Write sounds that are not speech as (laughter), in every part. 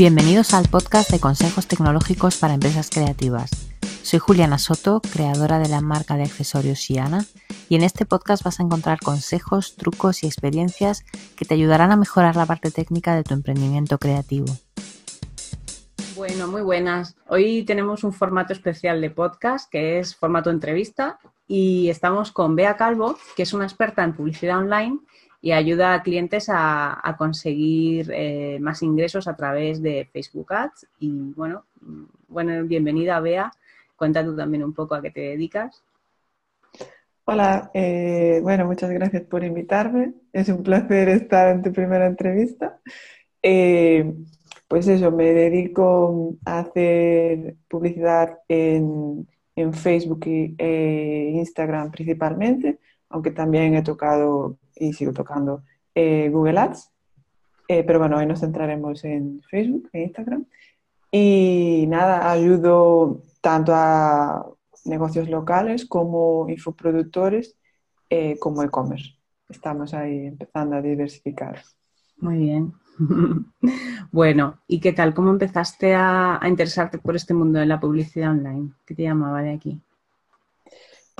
Bienvenidos al podcast de consejos tecnológicos para empresas creativas. Soy Juliana Soto, creadora de la marca de accesorios Siana, y en este podcast vas a encontrar consejos, trucos y experiencias que te ayudarán a mejorar la parte técnica de tu emprendimiento creativo. Bueno, muy buenas. Hoy tenemos un formato especial de podcast que es formato entrevista y estamos con Bea Calvo, que es una experta en publicidad online y ayuda a clientes a, conseguir eh, más ingresos a través de Facebook Ads. Y bueno, bueno, bienvenida Bea. Cuéntanos también un poco a qué te dedicas. Hola, eh, bueno, muchas gracias por invitarme. Es un placer estar en tu primera entrevista. Eh, pues eso, me dedico a hacer publicidad en, en Facebook e Instagram principalmente, aunque también he tocado y sigo tocando eh, Google Ads. Eh, pero bueno, hoy nos centraremos en Facebook e Instagram. Y nada, ayudo tanto a negocios locales como infoproductores eh, como e-commerce. Estamos ahí empezando a diversificar. Muy bien. (laughs) bueno, ¿y qué tal? ¿Cómo empezaste a, a, interesarte por este mundo de la publicidad online? ¿Qué te llamaba de aquí?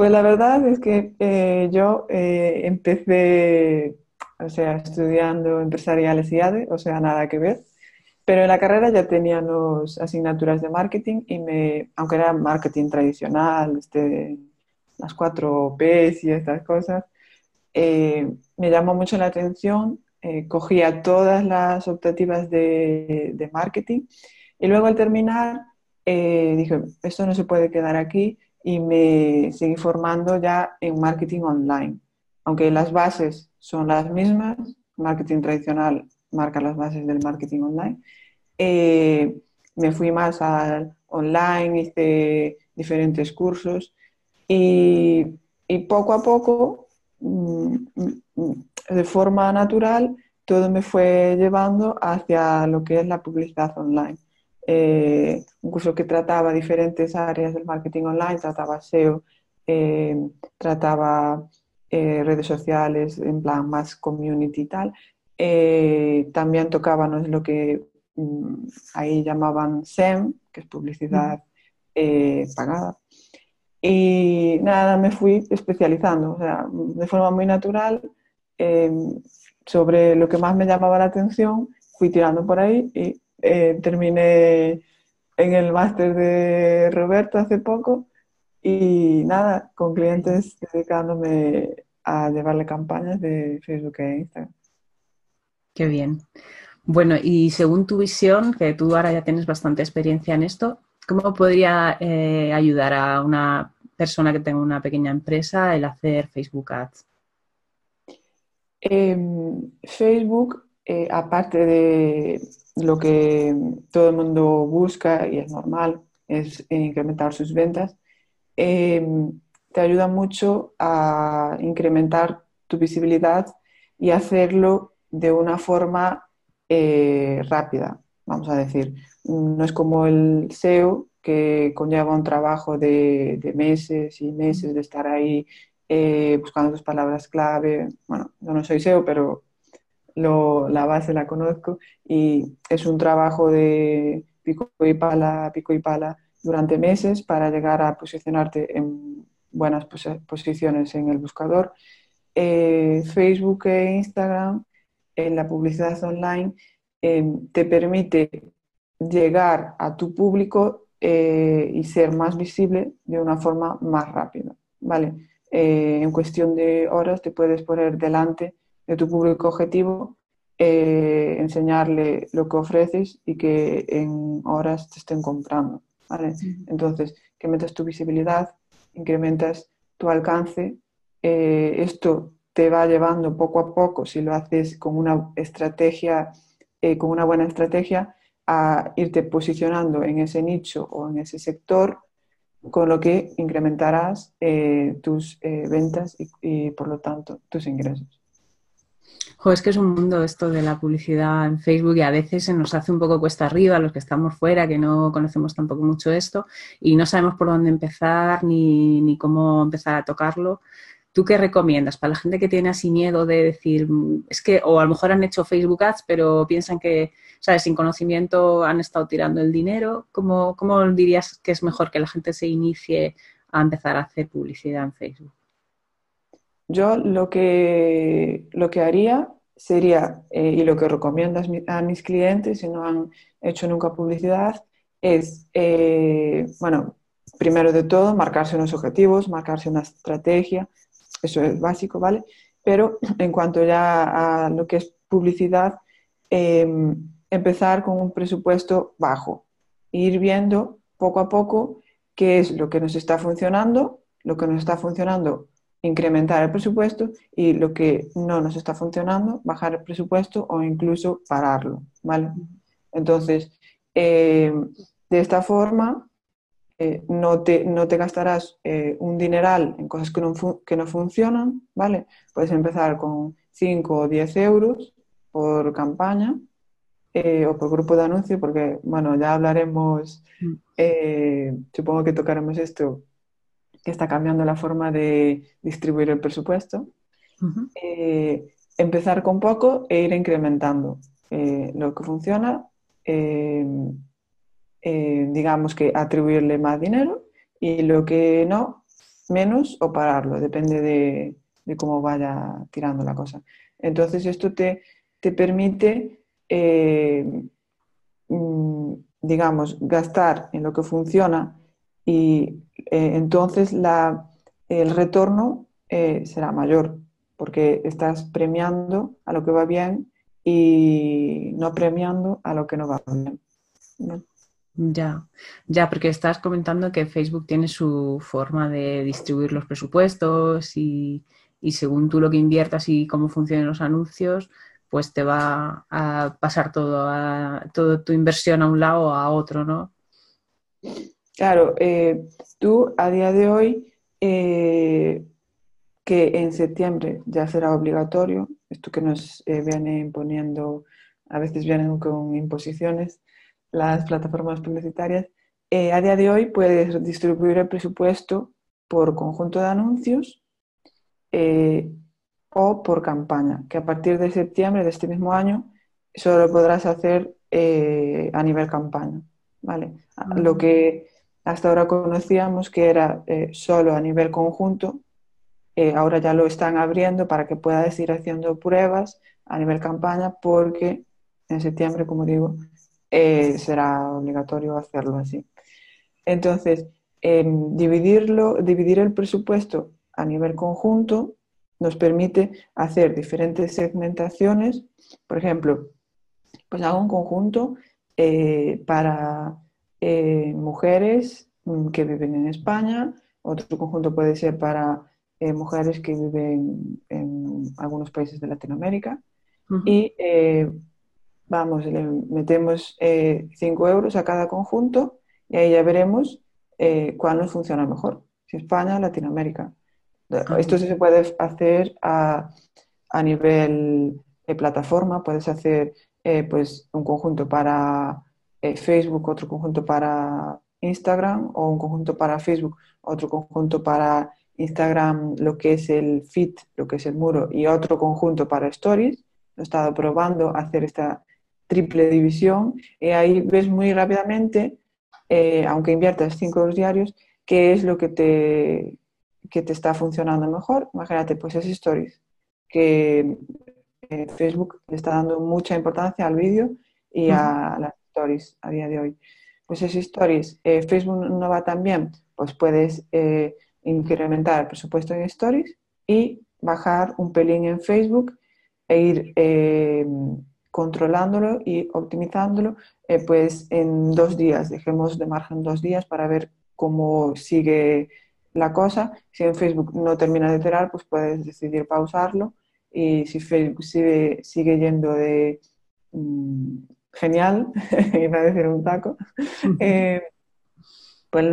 Pues la verdad es que eh, yo eh, empecé, o sea, estudiando empresariales y ADE, o sea, nada que ver, pero en la carrera ya teníamos asignaturas de marketing y me, aunque era marketing tradicional, este, las cuatro P's y estas cosas, eh, me llamó mucho la atención, cogía todas las optativas de, de, marketing y luego al terminar dije, esto no se puede quedar aquí y me seguí formando ya en marketing online. Aunque las bases son las mismas, marketing tradicional marca las bases del marketing online, eh, me fui más al online, hice diferentes cursos y, y poco a poco, mm, mm, de forma natural, todo me fue llevando hacia lo que es la publicidad online. Eh, un curso que trataba diferentes áreas del marketing online, trataba SEO, eh, trataba eh, redes sociales, en plan más community y tal. también tocábamos lo que mm, ahí llamaban SEM, que es publicidad pagada. Y nada, me fui especializando, o sea, de forma muy natural, sobre lo que más me llamaba la atención, fui tirando por ahí y eh, terminé en el máster de Roberto hace poco y nada, con clientes dedicándome a llevarle campañas de Facebook e Instagram. Qué bien. Bueno, y según tu visión, que tú ahora ya tienes bastante experiencia en esto, ¿cómo podría eh, ayudar a una persona que tenga una pequeña empresa el hacer Facebook Ads? Em, Facebook, eh, aparte de lo que todo el mundo busca y es normal, es incrementar sus ventas, em, te ayuda mucho a incrementar tu visibilidad y hacerlo de una forma eh, rápida, vamos a decir. No es como el SEO, que conlleva un trabajo de, meses y meses de estar ahí eh, buscando tus palabras clave. Bueno, yo no soy SEO, pero la base la conozco y es un trabajo de pico y pala, pico y pala durante meses para llegar a posicionarte en buenas posiciones en el buscador. Eh, Facebook e Instagram en la publicidad online em, te permite llegar a tu público eh, y ser más visible de una forma más rápida. ¿vale? Eh, en cuestión de horas te puedes poner delante de tu público objetivo, eh, enseñarle lo que ofreces y que en horas te estén comprando. ¿vale? Entonces, que metas tu visibilidad, incrementas tu alcance. Eh, esto te va llevando poco a poco, si lo haces con una estrategia, eh, con una buena estrategia, a irte posicionando en ese nicho o en ese sector, con lo que incrementarás tus ventas y, por lo tanto, tus ingresos es que es un mundo esto de la publicidad en Facebook y a veces se nos hace un poco cuesta arriba los que estamos fuera, que no conocemos tampoco mucho esto y no sabemos por dónde empezar ni, cómo empezar a tocarlo. ¿Tú qué recomiendas para la gente que tiene así miedo de decir, mm, es que, o a lo mejor han hecho Facebook Ads, pero piensan que, ¿sabes? Sin conocimiento han estado tirando el dinero. ¿Cómo, cómo dirías que es mejor que la gente se inicie a empezar a hacer publicidad en Facebook? Yo lo que, lo que haría sería, eh, y lo que recomiendo a mis clientes si no han hecho nunca publicidad, es, eh, bueno, primero de todo, marcarse unos objetivos, marcarse una estrategia, eso es básico, ¿vale? Pero (clears throat) en cuanto ya a lo que es publicidad, em, empezar con un presupuesto bajo, ir viendo poco a poco qué es lo que nos está funcionando, lo que nos está funcionando, incrementar el presupuesto y lo que no nos está funcionando, bajar el presupuesto o incluso pararlo, ¿vale? Entonces, em, de esta forma, eh, no, te, no, te, gastarás eh, un dineral en cosas que no, que no funcionan, ¿vale? Puedes empezar con 5 o 10 euros por campaña eh, o por grupo de anuncio, porque, bueno, ya hablaremos, mm. supongo que tocaremos esto, que está cambiando la forma de distribuir el presupuesto. empezar con poco e ir incrementando lo que funciona eh, digamos que atribuirle más dinero y lo que no, menos o pararlo, depende de, cómo vaya tirando la cosa. Entonces esto te, te permite, eh, mm, digamos, gastar en lo que funciona y eh, entonces el retorno será mayor porque estás premiando a lo que va bien y no premiando a lo que no va bien. Ya, ya, porque estás comentando que Facebook tiene su forma de distribuir los presupuestos y, según tú lo que inviertas y cómo funcionan los anuncios, pues te va a pasar todo, a, toda tu inversión a un lado o a otro, ¿no? Claro, eh, tú a día de hoy, eh, que en septiembre ya será obligatorio, esto que nos eh, viene imponiendo, a veces vienen con imposiciones, las plataformas publicitarias, eh, a día de hoy puedes distribuir el presupuesto por conjunto de anuncios eh, o por campaña, que a partir de septiembre de este mismo año solo podrás hacer eh, a nivel campaña. ¿vale? Lo que hasta ahora conocíamos que era solo a nivel conjunto, ahora ya lo están abriendo para que puedas ir haciendo pruebas a nivel campaña porque en septiembre, como digo, eh, será obligatorio hacerlo así. Entonces, em, dividirlo, dividir el presupuesto a nivel conjunto nos permite hacer diferentes segmentaciones. Por ejemplo, pues hago un conjunto eh, para eh, mujeres mm, que viven en España, otro conjunto puede ser para mujeres que viven en algunos países de Latinoamérica. Y vamos, le metemos 5 eh, euros a cada conjunto y ahí ya veremos eh, cuál nos funciona mejor, si España o Latinoamérica. Esto se puede hacer a, nivel de plataforma, puedes hacer eh, pues un conjunto para Facebook, otro conjunto para Instagram o un conjunto para Facebook, otro conjunto para Instagram, lo que es el feed, lo que es el muro y otro conjunto para Stories. He estado probando hacer esta triple división y ahí ves muy rápidamente, eh, aunque inviertas 5 euros diarios, qué es lo que te, que te está funcionando mejor. Imagínate, pues es Stories, que eh, Facebook le está dando mucha importancia al vídeo y a las Stories a día de hoy. Pues es Stories, eh, Facebook no va tan bien, pues puedes incrementar el presupuesto en Stories y bajar un pelín en Facebook e ir controlándolo y optimizándolo, eh, pues en dos días, dejemos de margen dos días para ver cómo sigue la cosa. Si en Facebook no termina de iterar, pues puedes decidir pausarlo y si Facebook sigue, sigue yendo de mm, genial, iba a decir un taco, eh, pues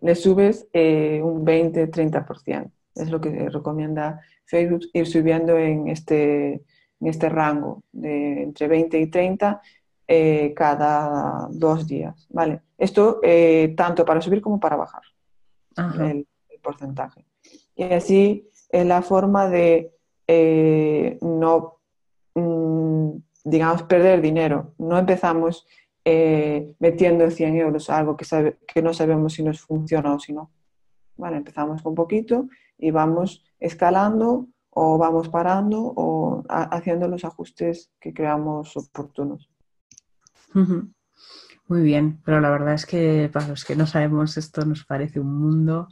le, subes eh, un 20-30%. Es lo que recomienda Facebook, ir subiendo en este en este rango de entre 20 y 30 eh, cada dos días. ¿vale? Esto eh, tanto para subir como para bajar el, porcentaje. Y así es la forma de eh, no, mm, digamos, perder dinero. No empezamos eh, metiendo 100 euros algo que, que no sabemos si nos funciona o si no. Bueno, empezamos con poquito y vamos escalando o vamos parando o haciendo los ajustes que creamos oportunos. Muy bien, pero la verdad es que para los que no sabemos esto nos parece un mundo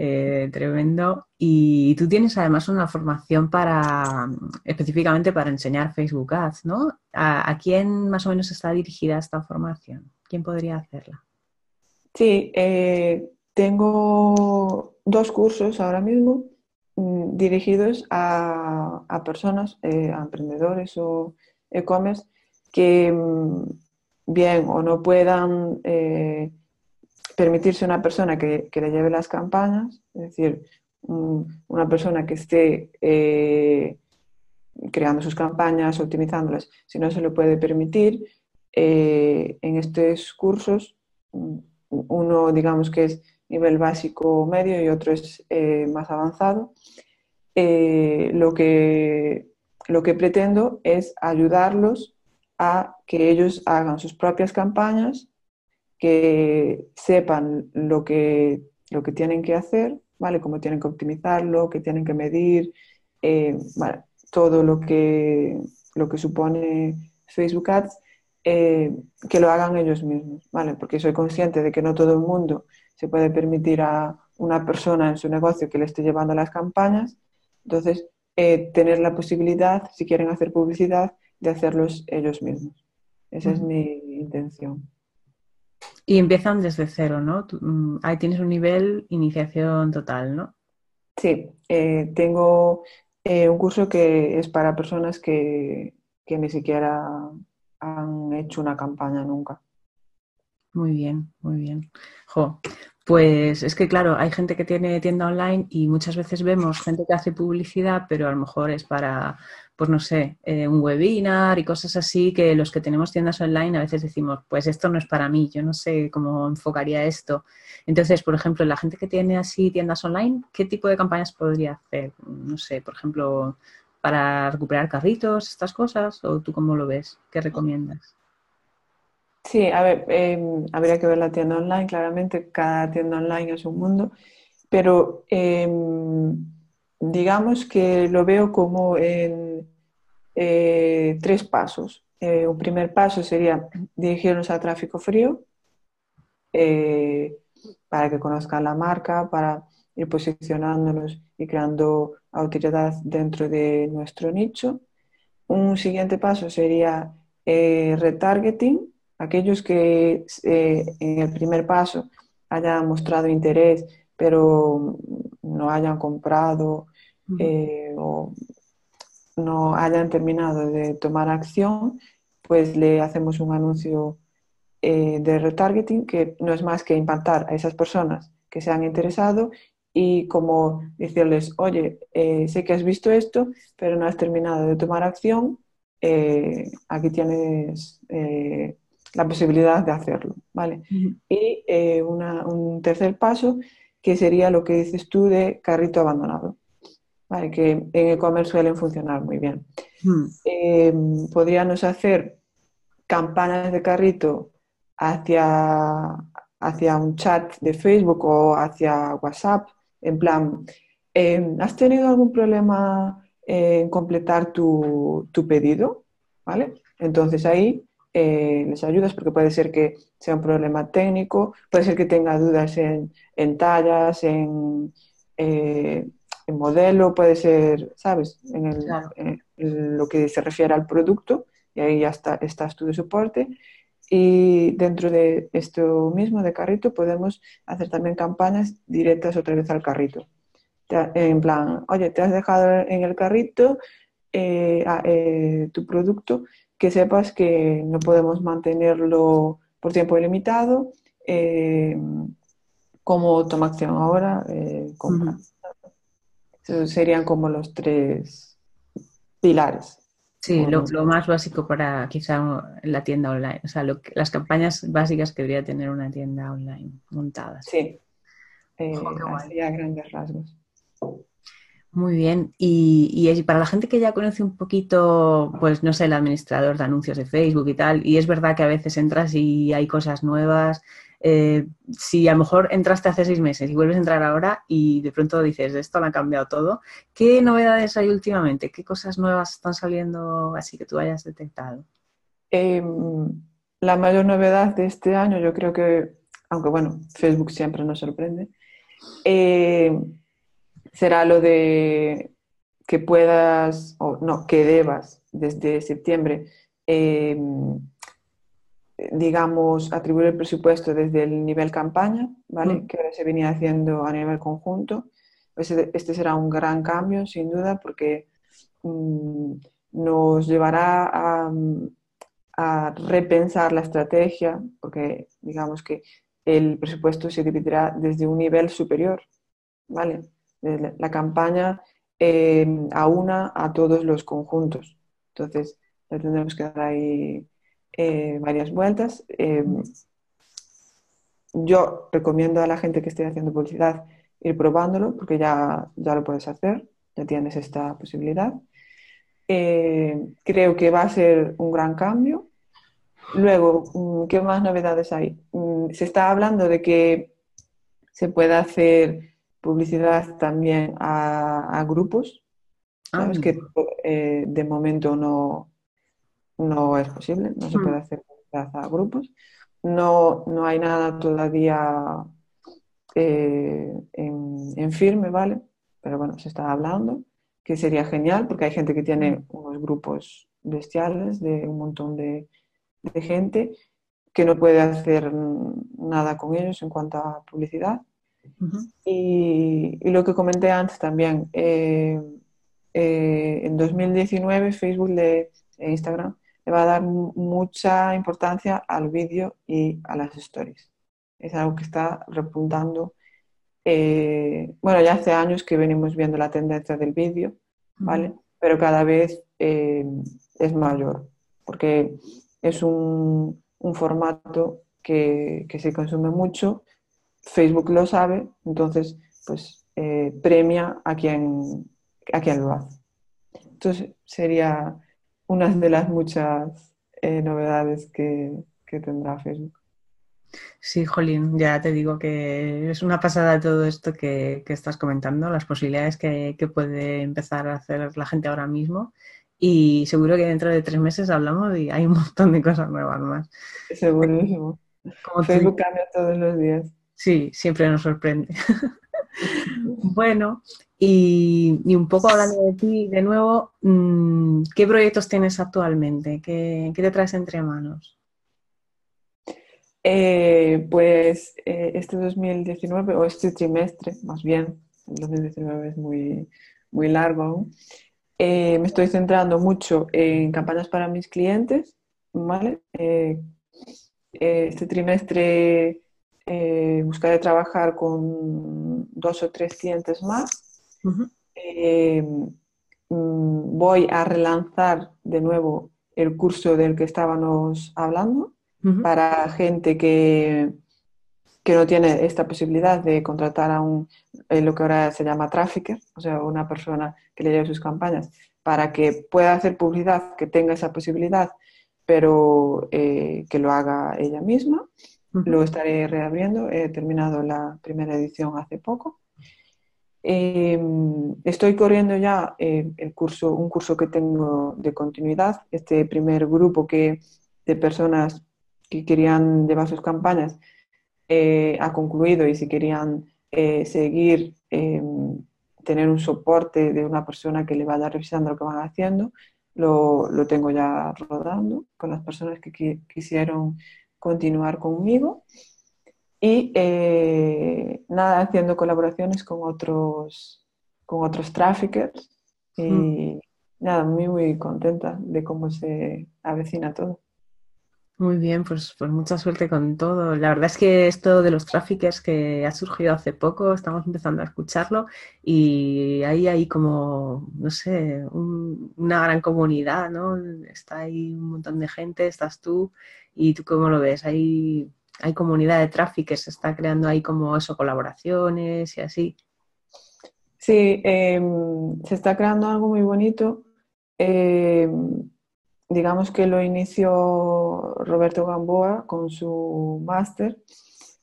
eh, tremendo. Y tú tienes además una formación para específicamente para enseñar Facebook Ads, ¿no? ¿A, quién más o menos está dirigida esta formación? ¿Quién podría hacerla? Sí, eh, tengo dos cursos ahora mismo mm, dirigidos a, personas, eh, a emprendedores o e-commerce que mm, bien o no puedan permitirse una persona que, le lleve las campañas, es decir, una persona que esté eh, creando sus campañas, optimizándolas, si no se lo puede permitir, eh, en estos cursos, uno digamos que es nivel básico medio y otro es eh, más avanzado, lo, que, lo que pretendo es ayudarlos a que ellos hagan sus propias campañas que sepan lo que, lo que tienen que hacer, ¿vale? Cómo tienen que optimizarlo, qué tienen que medir, eh, todo lo que, lo que supone Facebook Ads, eh, que lo hagan ellos mismos, ¿vale? Porque soy consciente de que no todo el mundo se puede permitir a una persona en su negocio que le esté llevando las campañas, entonces eh, tener la posibilidad, si quieren hacer publicidad, de hacerlos ellos mismos. Esa es mi intención. Y empiezan desde cero, ¿no? Mm, ahí tienes un nivel iniciación total, ¿no? Sí, eh, tengo eh, un curso que es para personas que, ni siquiera han hecho una campaña nunca. Muy bien, muy bien. Jo, pues es que claro, hay gente que tiene tienda online y muchas veces vemos gente que hace publicidad, pero a lo mejor es para pues no sé, eh, un webinar y cosas así que los que tenemos tiendas online a veces decimos, pues esto no es para mí, yo no sé cómo enfocaría esto. Entonces, por ejemplo, la gente que tiene así tiendas online, ¿qué tipo de campañas podría hacer? No sé, por ejemplo, para recuperar carritos, estas cosas, o tú cómo lo ves? ¿Qué recomiendas? Sí, a ver, em, habría que ver la tienda online, claramente cada tienda online es un mundo, pero em, digamos que lo veo como en eh, tres pasos. Eh, un primer paso sería dirigirnos a tráfico frío eh, para que conozcan la marca, para ir posicionándonos y creando autoridad dentro de nuestro nicho. Un siguiente paso sería retargeting, aquellos que en el primer paso hayan mostrado interés pero no hayan comprado eh, o no hayan terminado de tomar acción, pues le hacemos un anuncio eh, de retargeting que no es más que impactar a esas personas que se han interesado y como decirles, oye, eh, sé que has visto esto, pero no has terminado de tomar acción, aquí tienes la posibilidad de hacerlo, ¿vale? Y un tercer paso que sería lo que dices tú de carrito abandonado, ¿vale? que en e-commerce suelen funcionar muy bien. Eh, podríamos hacer campanas de carrito hacia, hacia un chat de Facebook o hacia WhatsApp, en plan, eh, ¿has tenido algún problema en completar tu, tu pedido? ¿Vale? Entonces ahí eh, les ayudas porque puede ser que sea un problema técnico, puede ser que tenga dudas en, tallas, en, eh, en, modelo, puede ser, ¿sabes? En, lo que se refiere al producto y ahí ya está, estás tú de soporte. Y dentro de esto mismo de carrito podemos hacer también campañas directas otra vez al carrito. En plan, oye, te has dejado en el carrito eh, tu producto que sepas que no podemos mantenerlo por tiempo ilimitado. Eh, como toma acción ahora, eh, serían como los tres pilares. Sí, lo, más básico para quizá la tienda online, o sea, las campañas básicas que debería tener una tienda online montada. Sí, eh, grandes rasgos. Muy bien. Y, para la gente que ya conoce un poquito, pues no sé, el administrador de anuncios de Facebook y tal, y es verdad que a veces entras y hay cosas nuevas. Eh, si a lo mejor entraste hace seis meses y vuelves a entrar ahora y de pronto dices, esto lo ha cambiado todo, ¿qué novedades hay últimamente? ¿Qué cosas nuevas están saliendo así que tú hayas detectado? Em, la mayor novedad de este año, yo creo que, aunque bueno, Facebook siempre nos sorprende, eh, será lo de que puedas, o no, que debas desde septiembre, em, digamos, atribuir el presupuesto desde el nivel campaña, ¿vale? Mm. Que ahora se venía haciendo a nivel conjunto. Este será un gran cambio, sin duda, porque mm, nos llevará a, a repensar la estrategia, porque digamos que el presupuesto se dividirá desde un nivel superior, ¿vale? La campaña eh, aúna a todos los conjuntos. Entonces, le tendremos que dar ahí eh, varias vueltas. Eh, yo recomiendo a la gente que esté haciendo publicidad ir probándolo, porque ya, ya lo puedes hacer, ya tienes esta posibilidad. creo que va a ser un gran cambio. Luego, mm, ¿qué más novedades hay? Mm, se está hablando de que se puede hacer publicidad también a, grupos. Sabes ah. que eh, de momento no, no es posible, no se hmm. puede hacer publicidad a grupos. No, no hay nada todavía eh, en, firme, ¿vale? Pero bueno, se está hablando, que sería genial porque hay gente que tiene unos grupos bestiales de un montón de, de gente que no puede hacer nada con ellos en cuanto a publicidad y, lo que comenté antes también, eh, eh, en 2019 Facebook e Instagram le va a dar mucha importancia al vídeo y a las stories. Es algo que está repuntando. Eh, bueno, ya hace años que venimos viendo la tendencia del vídeo, ¿vale? Pero cada vez es mayor, porque es un, un formato que, que, se consume mucho Facebook lo sabe, entonces pues eh, premia a quien, a quien lo hace. Entonces sería una de las muchas eh, novedades que, tendrá Facebook. Sí, Jolín, ya te digo que es una pasada todo esto que, estás comentando, las posibilidades que, puede empezar a hacer la gente ahora mismo y seguro que dentro de tres meses hablamos y hay un montón de cosas nuevas más. Segurísimo. Facebook cambia todos los días. Sí, siempre nos sorprende. (laughs) bueno, y, un poco hablando de ti de nuevo, mm, ¿qué proyectos tienes actualmente? ¿Qué, te traes entre manos? Eh, pues eh, este 2019, o este trimestre, más bien, el 2019 es muy, muy largo aún, eh, me estoy centrando mucho en campañas para mis clientes, ¿vale? este trimestre eh, buscaré trabajar con dos o tres clientes más. Eh, mm, voy a relanzar de nuevo el curso del que estábamos hablando para gente que, que no tiene esta posibilidad de contratar a un, eh, lo que ahora se llama trafficker, o sea, una persona que le lleve sus campañas, para que pueda hacer publicidad, que tenga esa posibilidad, pero que lo haga ella misma. Lo estaré reabriendo. He terminado la primera edición hace poco. Em, estoy corriendo ya eh, el curso, un curso que tengo de continuidad. Este primer grupo que, de personas que querían llevar sus campañas eh, ha concluido y si querían eh, seguir, em, tener un soporte de una persona que le vaya revisando lo que van haciendo, lo, lo tengo ya rodando con las personas que quisieron continuar conmigo y eh, nada, haciendo colaboraciones con otros, con otros traffickers y mm. nada, muy, muy contenta de cómo se avecina todo. Muy bien, pues, pues mucha suerte con todo. La verdad es que esto de los traffickers que ha surgido hace poco, estamos empezando a escucharlo y ahí hay como, no sé, una gran comunidad, ¿no? Está ahí un montón de gente, estás tú y tú cómo lo ves. Hay, hay comunidad de traffickers, se está creando ahí como eso, colaboraciones y así. Sí, em, se está creando algo muy bonito. Em, digamos que lo inició Roberto Gamboa con su máster.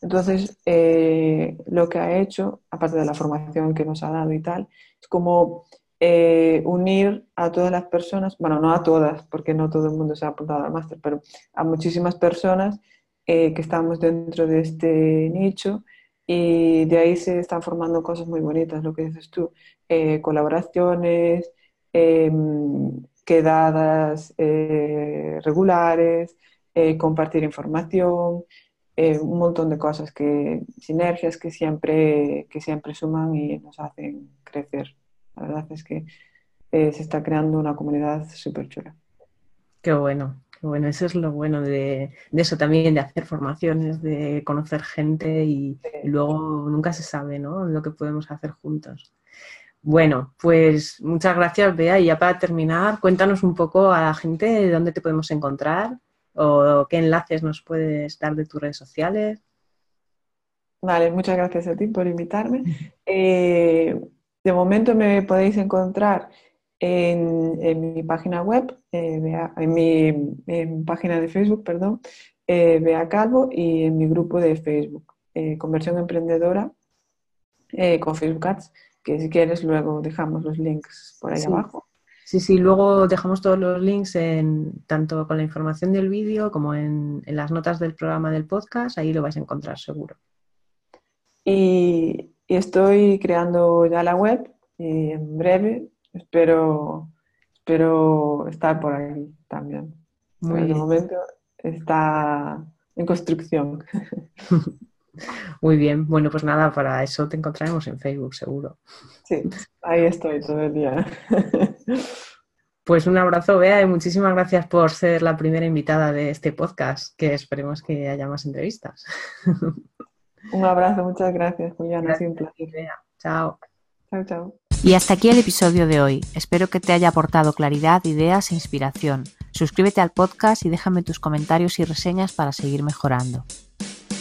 Entonces, eh, lo que ha hecho, aparte de la formación que nos ha dado y tal, es como eh, unir a todas las personas, bueno, no a todas, porque no todo el mundo se ha apuntado al máster, pero a muchísimas personas eh, que estamos dentro de este nicho y de ahí se están formando cosas muy bonitas, lo que dices tú, colaboraciones, em, quedadas eh, regulares, eh, compartir información, eh, un montón de cosas, que, sinergias que siempre, que siempre suman y nos hacen crecer. La verdad es que se está creando una comunidad súper chula. Qué bueno, qué bueno. Eso es lo bueno de, eso también, de hacer formaciones, de conocer gente y, y luego nunca se sabe ¿no? lo que podemos hacer juntos. Bueno, pues muchas gracias, Bea. Y ya para terminar, cuéntanos un poco a la gente de dónde te podemos encontrar o qué enlaces nos puedes dar de tus redes sociales. Vale, muchas gracias a ti por invitarme. Eh, de momento me podéis encontrar en, mi página web, eh, en, mi, página de Facebook, perdón, eh, Bea Calvo, y en mi grupo de Facebook, Conversión Emprendedora, con Facebook Ads que si quieres luego dejamos los links por ahí abajo. Sí, sí, luego dejamos todos los links en tanto con la información del vídeo como en, las notas del programa del podcast, ahí lo vais a encontrar seguro. Y, estoy creando ya la web y en breve espero, espero estar por ahí también. Muy en el momento está en construcción. (laughs) Muy bien, bueno, pues nada, para eso te encontraremos en Facebook, seguro. Sí, ahí estoy todo el día. Pues un abrazo, Bea, y muchísimas gracias por ser la primera invitada de este podcast, que esperemos que haya más entrevistas. Un abrazo, muchas gracias, Juliana, siempre. Chao. Chao, chao. Y hasta aquí el episodio de hoy. Espero que te haya aportado claridad, ideas e inspiración. Suscríbete al podcast y déjame tus comentarios y reseñas para seguir mejorando.